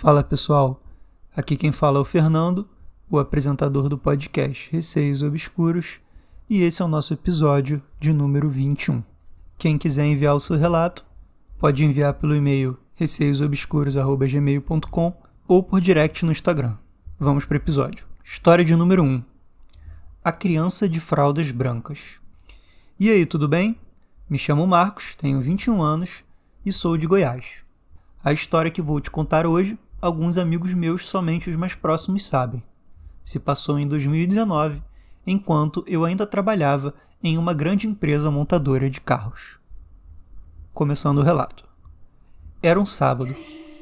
Fala pessoal, aqui quem fala é o Fernando, o apresentador do podcast Receios Obscuros, e esse é o nosso episódio de número 21. Quem quiser enviar o seu relato, pode enviar pelo e-mail receiosobscuros.gmail.com ou por direct no Instagram. Vamos para o episódio. História de número 1. A criança de fraldas brancas. E aí, tudo bem? Me chamo Marcos, tenho 21 anos e sou de Goiás. A história que vou te contar hoje alguns amigos meus, somente os mais próximos, sabem. Se passou em 2019, enquanto eu ainda trabalhava em uma grande empresa montadora de carros. Começando o relato. Era um sábado,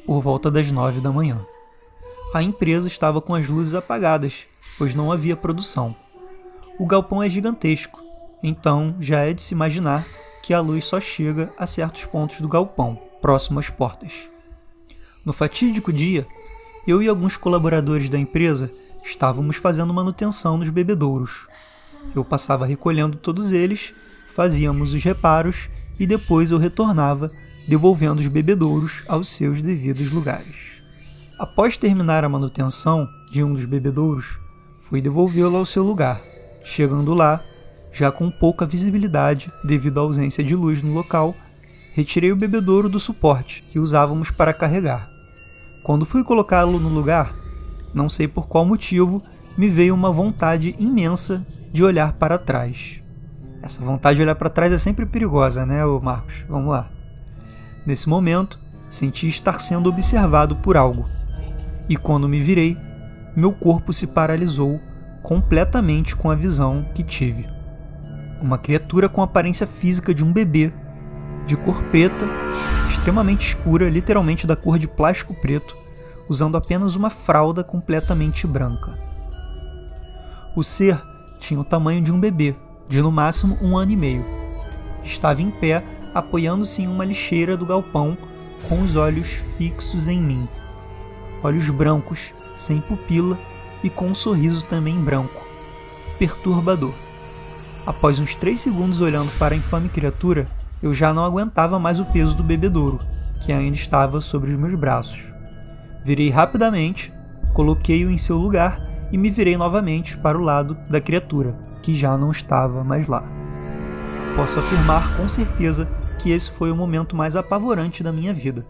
por volta das nove da manhã. A empresa estava com as luzes apagadas, pois não havia produção. O galpão é gigantesco, então já é de se imaginar que a luz só chega a certos pontos do galpão, próximo às portas. No fatídico dia, eu e alguns colaboradores da empresa estávamos fazendo manutenção nos bebedouros. Eu passava recolhendo todos eles, fazíamos os reparos e depois eu retornava, devolvendo os bebedouros aos seus devidos lugares. Após terminar a manutenção de um dos bebedouros, fui devolvê-lo ao seu lugar. Chegando lá, já com pouca visibilidade devido à ausência de luz no local, retirei o bebedouro do suporte que usávamos para carregar. Quando fui colocá-lo no lugar, não sei por qual motivo, me veio uma vontade imensa de olhar para trás. Essa vontade de olhar para trás é sempre perigosa, né, Marcos? Vamos lá. Nesse momento, senti estar sendo observado por algo. E quando me virei, meu corpo se paralisou completamente com a visão que tive. Uma criatura com aparência física de um bebê, de cor preta extremamente escura, literalmente da cor de plástico preto, usando apenas uma fralda completamente branca. O ser tinha o tamanho de um bebê, de no máximo um ano e meio. Estava em pé, apoiando-se em uma lixeira do galpão, com os olhos fixos em mim. Olhos brancos, sem pupila e com um sorriso também branco. Perturbador. Após uns três segundos olhando para a infame criatura, eu já não aguentava mais o peso do bebedouro, que ainda estava sobre os meus braços. Virei rapidamente, coloquei-o em seu lugar e me virei novamente para o lado da criatura, que já não estava mais lá. Posso afirmar com certeza que esse foi o momento mais apavorante da minha vida.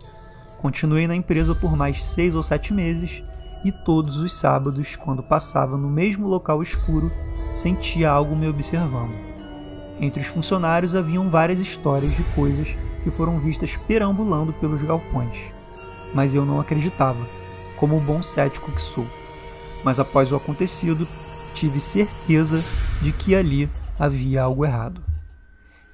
Continuei na empresa por mais seis ou sete meses e todos os sábados, quando passava no mesmo local escuro, sentia algo me observando. Entre os funcionários haviam várias histórias de coisas que foram vistas perambulando pelos galpões. Mas eu não acreditava, como o bom cético que sou. Mas após o acontecido, tive certeza de que ali havia algo errado.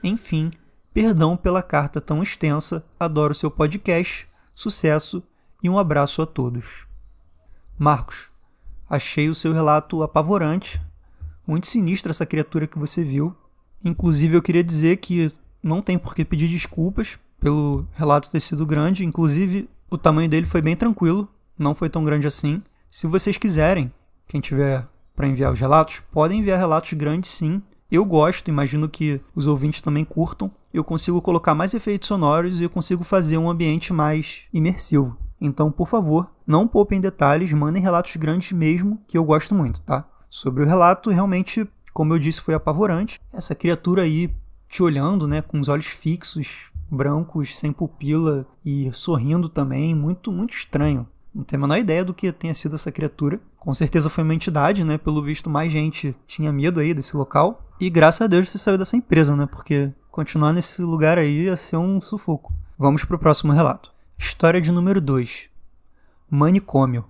Enfim, perdão pela carta tão extensa, adoro seu podcast, sucesso e um abraço a todos. Marcos, achei o seu relato apavorante, muito sinistra essa criatura que você viu, Inclusive, eu queria dizer que não tem por que pedir desculpas pelo relato ter sido grande. Inclusive, o tamanho dele foi bem tranquilo, não foi tão grande assim. Se vocês quiserem, quem tiver para enviar os relatos, podem enviar relatos grandes sim. Eu gosto, imagino que os ouvintes também curtam. Eu consigo colocar mais efeitos sonoros e eu consigo fazer um ambiente mais imersivo. Então, por favor, não poupem detalhes, mandem relatos grandes mesmo, que eu gosto muito, tá? Sobre o relato, realmente como eu disse, foi apavorante. Essa criatura aí te olhando, né, com os olhos fixos, brancos, sem pupila e sorrindo também, muito, muito estranho. Não tenho a menor ideia do que tenha sido essa criatura. Com certeza foi uma entidade, né? Pelo visto, mais gente tinha medo aí desse local. E graças a Deus você saiu dessa empresa, né? Porque continuar nesse lugar aí ia ser um sufoco. Vamos pro próximo relato. História de número 2. Manicômio.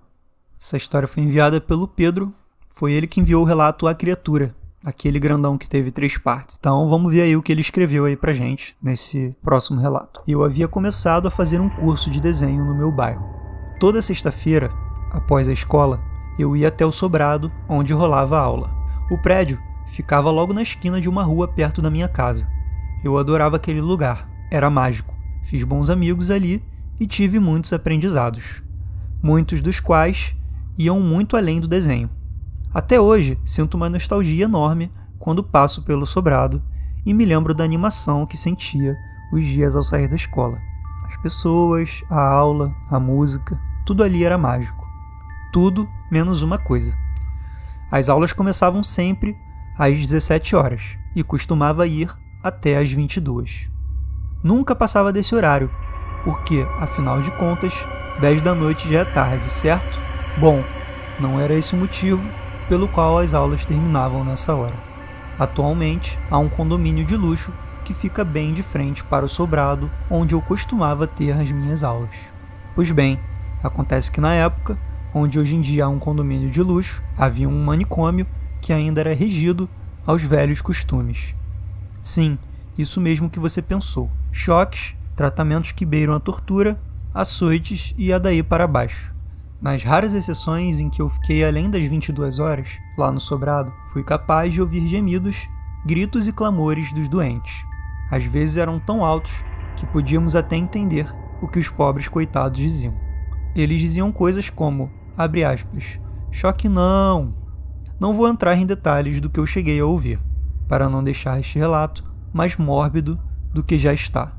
Essa história foi enviada pelo Pedro. Foi ele que enviou o relato à criatura aquele grandão que teve três partes. Então vamos ver aí o que ele escreveu aí pra gente nesse próximo relato. Eu havia começado a fazer um curso de desenho no meu bairro. Toda sexta-feira, após a escola, eu ia até o sobrado onde rolava a aula. O prédio ficava logo na esquina de uma rua perto da minha casa. Eu adorava aquele lugar, era mágico. Fiz bons amigos ali e tive muitos aprendizados, muitos dos quais iam muito além do desenho. Até hoje, sinto uma nostalgia enorme quando passo pelo sobrado e me lembro da animação que sentia os dias ao sair da escola. As pessoas, a aula, a música. tudo ali era mágico. Tudo menos uma coisa. As aulas começavam sempre às 17 horas e costumava ir até às 22. Nunca passava desse horário, porque, afinal de contas, 10 da noite já é tarde, certo? Bom, não era esse o motivo pelo qual as aulas terminavam nessa hora. Atualmente, há um condomínio de luxo que fica bem de frente para o sobrado onde eu costumava ter as minhas aulas. Pois bem, acontece que na época, onde hoje em dia há um condomínio de luxo, havia um manicômio que ainda era regido aos velhos costumes. Sim, isso mesmo que você pensou: choques, tratamentos que beiram a tortura, açoites e a daí para baixo. Nas raras exceções em que eu fiquei além das 22 horas, lá no sobrado, fui capaz de ouvir gemidos, gritos e clamores dos doentes. Às vezes eram tão altos que podíamos até entender o que os pobres coitados diziam. Eles diziam coisas como, abre aspas, choque não. Não vou entrar em detalhes do que eu cheguei a ouvir, para não deixar este relato mais mórbido do que já está.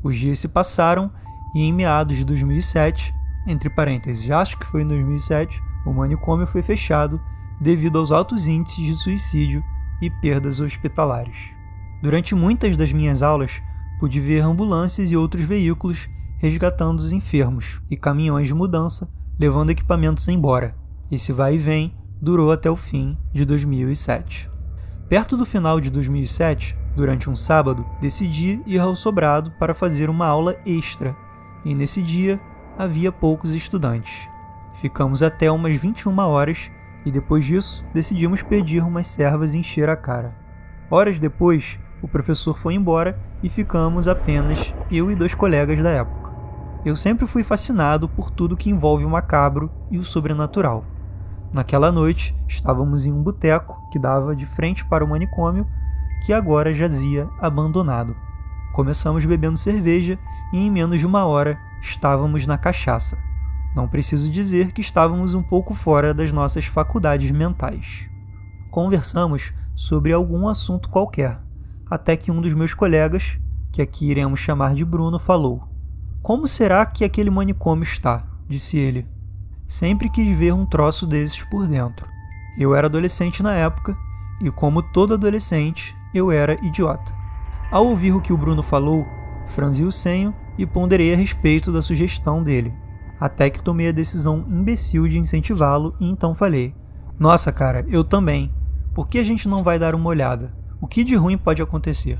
Os dias se passaram e em meados de 2007, entre parênteses, acho que foi em 2007, o manicômio foi fechado devido aos altos índices de suicídio e perdas hospitalares. Durante muitas das minhas aulas, pude ver ambulâncias e outros veículos resgatando os enfermos e caminhões de mudança levando equipamentos embora. Esse vai e vem durou até o fim de 2007. Perto do final de 2007, durante um sábado, decidi ir ao sobrado para fazer uma aula extra, e nesse dia havia poucos estudantes. Ficamos até umas 21 horas e depois disso decidimos pedir umas servas encher a cara. Horas depois, o professor foi embora e ficamos apenas eu e dois colegas da época. Eu sempre fui fascinado por tudo que envolve o macabro e o sobrenatural. Naquela noite, estávamos em um boteco que dava de frente para o manicômio, que agora jazia abandonado. Começamos bebendo cerveja e em menos de uma hora estávamos na cachaça. Não preciso dizer que estávamos um pouco fora das nossas faculdades mentais. Conversamos sobre algum assunto qualquer, até que um dos meus colegas, que aqui iremos chamar de Bruno, falou: Como será que aquele manicômio está? disse ele. Sempre quis ver um troço desses por dentro. Eu era adolescente na época e, como todo adolescente, eu era idiota. Ao ouvir o que o Bruno falou, franzi o senho e ponderei a respeito da sugestão dele, até que tomei a decisão imbecil de incentivá-lo e então falei: Nossa, cara, eu também. Por que a gente não vai dar uma olhada? O que de ruim pode acontecer?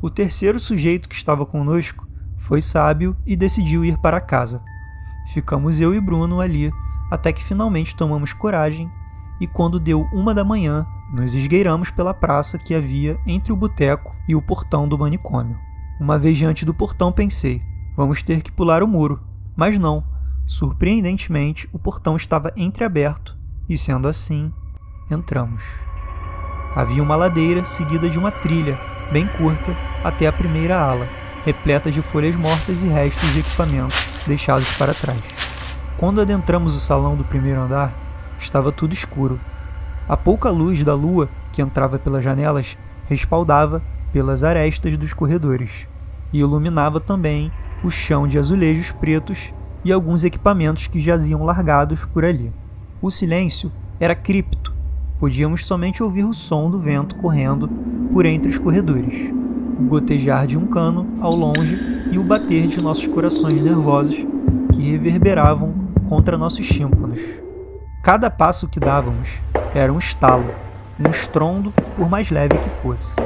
O terceiro sujeito que estava conosco foi sábio e decidiu ir para casa. Ficamos eu e Bruno ali até que finalmente tomamos coragem e, quando deu uma da manhã, nos esgueiramos pela praça que havia entre o boteco e o portão do manicômio. Uma vez diante do portão, pensei: vamos ter que pular o muro. Mas não. Surpreendentemente, o portão estava entreaberto e, sendo assim, entramos. Havia uma ladeira seguida de uma trilha, bem curta, até a primeira ala, repleta de folhas mortas e restos de equipamentos deixados para trás. Quando adentramos o salão do primeiro andar, estava tudo escuro. A pouca luz da lua que entrava pelas janelas respaldava pelas arestas dos corredores e iluminava também o chão de azulejos pretos e alguns equipamentos que jaziam largados por ali. O silêncio era cripto podíamos somente ouvir o som do vento correndo por entre os corredores, o gotejar de um cano ao longe e o bater de nossos corações nervosos que reverberavam contra nossos tímpanos. Cada passo que dávamos era um estalo, um estrondo, por mais leve que fosse.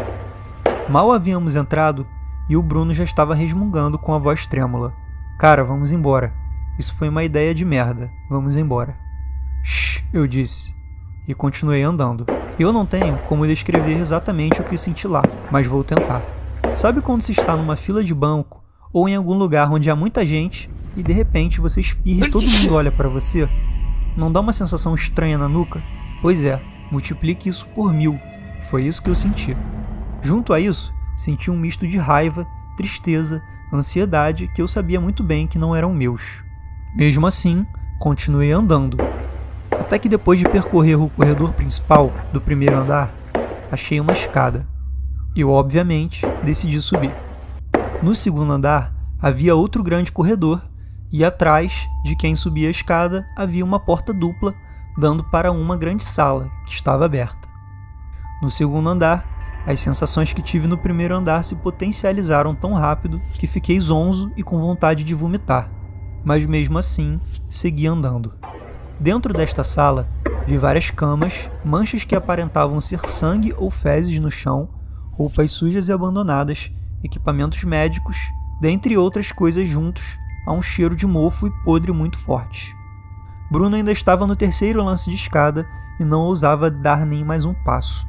Mal havíamos entrado e o Bruno já estava resmungando com a voz trêmula. Cara, vamos embora. Isso foi uma ideia de merda. Vamos embora. Shh, eu disse e continuei andando. Eu não tenho como descrever exatamente o que senti lá, mas vou tentar. Sabe quando se está numa fila de banco ou em algum lugar onde há muita gente e de repente você espirra e todo mundo olha para você? Não dá uma sensação estranha na nuca? Pois é, multiplique isso por mil. Foi isso que eu senti. Junto a isso, senti um misto de raiva, tristeza, ansiedade que eu sabia muito bem que não eram meus. Mesmo assim, continuei andando, até que depois de percorrer o corredor principal do primeiro andar, achei uma escada. Eu, obviamente, decidi subir. No segundo andar havia outro grande corredor e atrás de quem subia a escada havia uma porta dupla dando para uma grande sala que estava aberta. No segundo andar, as sensações que tive no primeiro andar se potencializaram tão rápido que fiquei zonzo e com vontade de vomitar, mas mesmo assim segui andando. Dentro desta sala, vi várias camas, manchas que aparentavam ser sangue ou fezes no chão, roupas sujas e abandonadas, equipamentos médicos, dentre outras coisas juntos, a um cheiro de mofo e podre muito forte. Bruno ainda estava no terceiro lance de escada e não ousava dar nem mais um passo.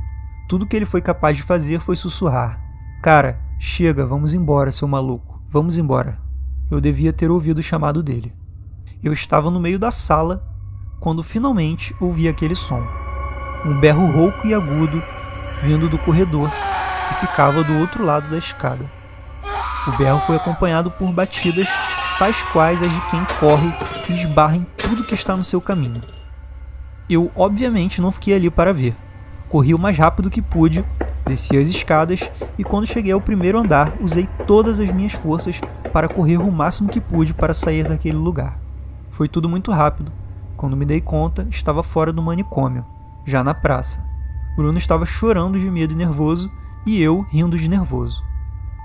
Tudo que ele foi capaz de fazer foi sussurrar: Cara, chega, vamos embora, seu maluco, vamos embora. Eu devia ter ouvido o chamado dele. Eu estava no meio da sala quando finalmente ouvi aquele som. Um berro rouco e agudo vindo do corredor que ficava do outro lado da escada. O berro foi acompanhado por batidas tais quais as de quem corre e esbarra em tudo que está no seu caminho. Eu, obviamente, não fiquei ali para ver. Corri o mais rápido que pude, desci as escadas e, quando cheguei ao primeiro andar, usei todas as minhas forças para correr o máximo que pude para sair daquele lugar. Foi tudo muito rápido. Quando me dei conta, estava fora do manicômio, já na praça. Bruno estava chorando de medo e nervoso e eu rindo de nervoso.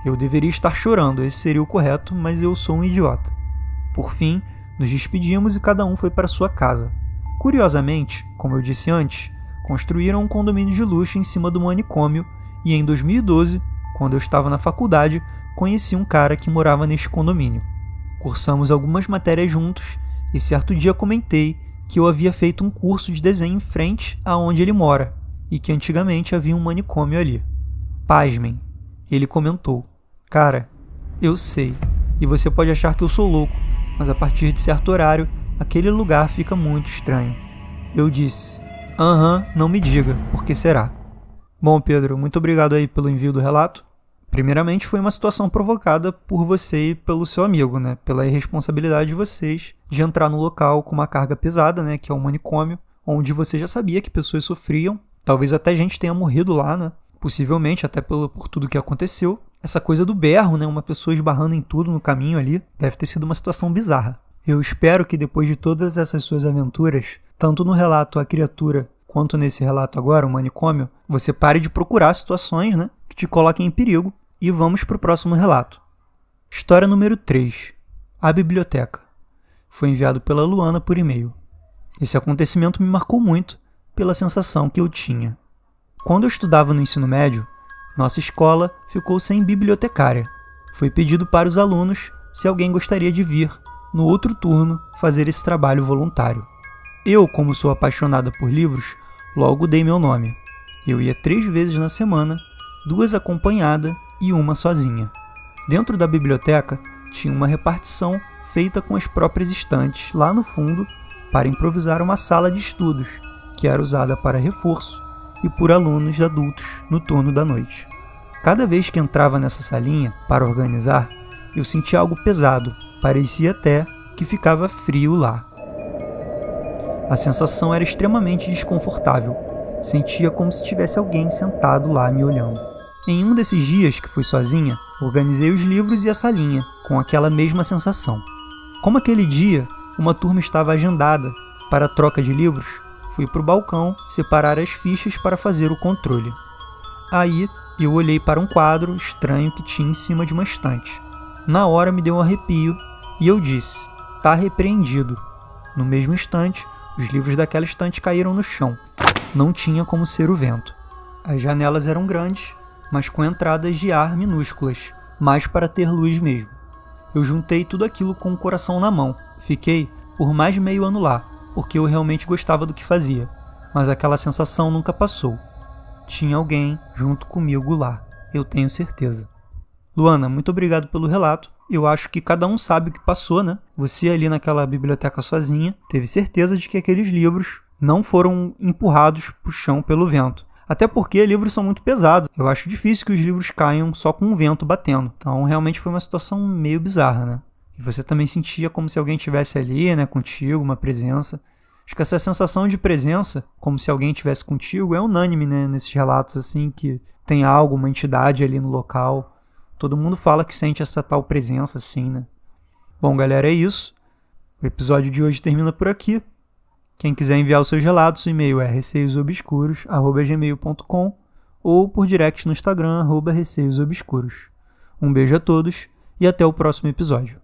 Eu deveria estar chorando, esse seria o correto, mas eu sou um idiota. Por fim, nos despedimos e cada um foi para sua casa. Curiosamente, como eu disse antes, construíram um condomínio de luxo em cima do manicômio e em 2012, quando eu estava na faculdade, conheci um cara que morava neste condomínio. Cursamos algumas matérias juntos e certo dia comentei que eu havia feito um curso de desenho em frente aonde ele mora e que antigamente havia um manicômio ali. Pasmem, ele comentou: Cara, eu sei, e você pode achar que eu sou louco, mas a partir de certo horário, aquele lugar fica muito estranho. Eu disse: Aham, não me diga, por que será? Bom, Pedro, muito obrigado aí pelo envio do relato. Primeiramente, foi uma situação provocada por você e pelo seu amigo, né? Pela irresponsabilidade de vocês de entrar no local com uma carga pesada, né? Que é um manicômio, onde você já sabia que pessoas sofriam. Talvez até gente tenha morrido lá, né? Possivelmente, até pelo, por tudo que aconteceu. Essa coisa do berro, né? Uma pessoa esbarrando em tudo no caminho ali, deve ter sido uma situação bizarra. Eu espero que depois de todas essas suas aventuras, tanto no relato A Criatura quanto nesse relato agora, o manicômio, você pare de procurar situações né, que te coloquem em perigo. E vamos para o próximo relato. História número 3. A Biblioteca. Foi enviado pela Luana por e-mail. Esse acontecimento me marcou muito pela sensação que eu tinha. Quando eu estudava no ensino médio, nossa escola ficou sem bibliotecária. Foi pedido para os alunos se alguém gostaria de vir, no outro turno, fazer esse trabalho voluntário. Eu, como sou apaixonada por livros, logo dei meu nome. Eu ia três vezes na semana, duas acompanhada e uma sozinha. Dentro da biblioteca tinha uma repartição feita com as próprias estantes lá no fundo para improvisar uma sala de estudos, que era usada para reforço e por alunos adultos no turno da noite. Cada vez que entrava nessa salinha para organizar, eu sentia algo pesado, parecia até que ficava frio lá. A sensação era extremamente desconfortável. Sentia como se tivesse alguém sentado lá me olhando. Em um desses dias que fui sozinha, organizei os livros e a salinha, com aquela mesma sensação. Como aquele dia, uma turma estava agendada para troca de livros, fui para o balcão separar as fichas para fazer o controle. Aí eu olhei para um quadro estranho que tinha em cima de uma estante. Na hora me deu um arrepio e eu disse: Tá repreendido. No mesmo instante, os livros daquela estante caíram no chão. Não tinha como ser o vento. As janelas eram grandes, mas com entradas de ar minúsculas, mais para ter luz mesmo. Eu juntei tudo aquilo com o coração na mão. Fiquei por mais meio ano lá, porque eu realmente gostava do que fazia, mas aquela sensação nunca passou. Tinha alguém junto comigo lá, eu tenho certeza. Luana, muito obrigado pelo relato eu acho que cada um sabe o que passou, né? Você ali naquela biblioteca sozinha teve certeza de que aqueles livros não foram empurrados para o chão pelo vento. Até porque livros são muito pesados. Eu acho difícil que os livros caiam só com o vento batendo. Então, realmente foi uma situação meio bizarra, né? Você também sentia como se alguém estivesse ali, né, contigo, uma presença. Acho que essa sensação de presença, como se alguém estivesse contigo, é unânime, né, nesses relatos assim que tem algo, uma entidade ali no local. Todo mundo fala que sente essa tal presença assim, né? Bom, galera, é isso. O episódio de hoje termina por aqui. Quem quiser enviar os seus relatos, o e-mail é receiosobscuros.gmail.com ou por direct no Instagram, receiosobscuros. Um beijo a todos e até o próximo episódio.